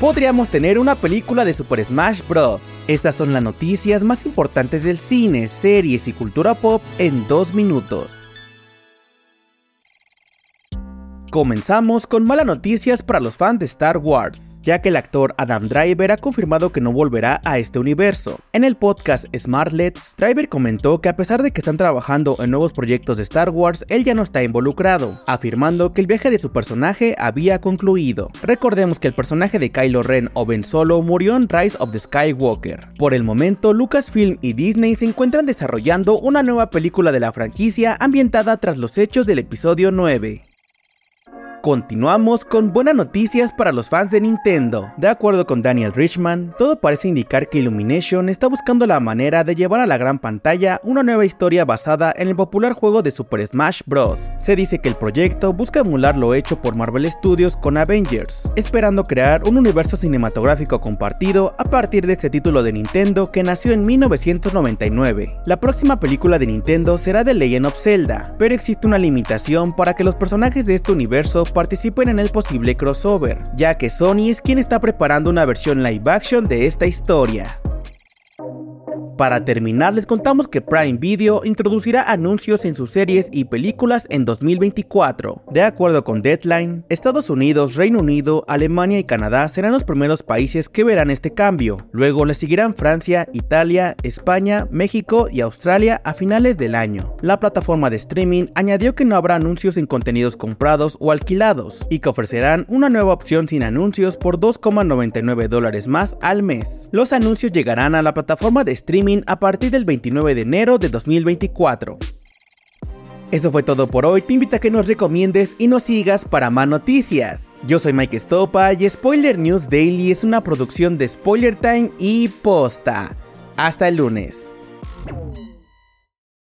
podríamos tener una película de Super Smash Bros. Estas son las noticias más importantes del cine, series y cultura pop en dos minutos. Comenzamos con malas noticias para los fans de Star Wars, ya que el actor Adam Driver ha confirmado que no volverá a este universo. En el podcast Smartlets, Driver comentó que a pesar de que están trabajando en nuevos proyectos de Star Wars, él ya no está involucrado, afirmando que el viaje de su personaje había concluido. Recordemos que el personaje de Kylo Ren o Ben Solo murió en Rise of the Skywalker. Por el momento, Lucasfilm y Disney se encuentran desarrollando una nueva película de la franquicia ambientada tras los hechos del episodio 9. Continuamos con buenas noticias para los fans de Nintendo. De acuerdo con Daniel Richman, todo parece indicar que Illumination está buscando la manera de llevar a la gran pantalla una nueva historia basada en el popular juego de Super Smash Bros. Se dice que el proyecto busca emular lo hecho por Marvel Studios con Avengers, esperando crear un universo cinematográfico compartido a partir de este título de Nintendo que nació en 1999. La próxima película de Nintendo será The Legend of Zelda, pero existe una limitación para que los personajes de este universo participen en el posible crossover, ya que Sony es quien está preparando una versión live action de esta historia. Para terminar, les contamos que Prime Video introducirá anuncios en sus series y películas en 2024. De acuerdo con Deadline, Estados Unidos, Reino Unido, Alemania y Canadá serán los primeros países que verán este cambio. Luego le seguirán Francia, Italia, España, México y Australia a finales del año. La plataforma de streaming añadió que no habrá anuncios en contenidos comprados o alquilados y que ofrecerán una nueva opción sin anuncios por 2,99 dólares más al mes. Los anuncios llegarán a la plataforma de streaming a partir del 29 de enero de 2024. Eso fue todo por hoy, te invito a que nos recomiendes y nos sigas para más noticias. Yo soy Mike Stopa y Spoiler News Daily es una producción de Spoiler Time y Posta. Hasta el lunes.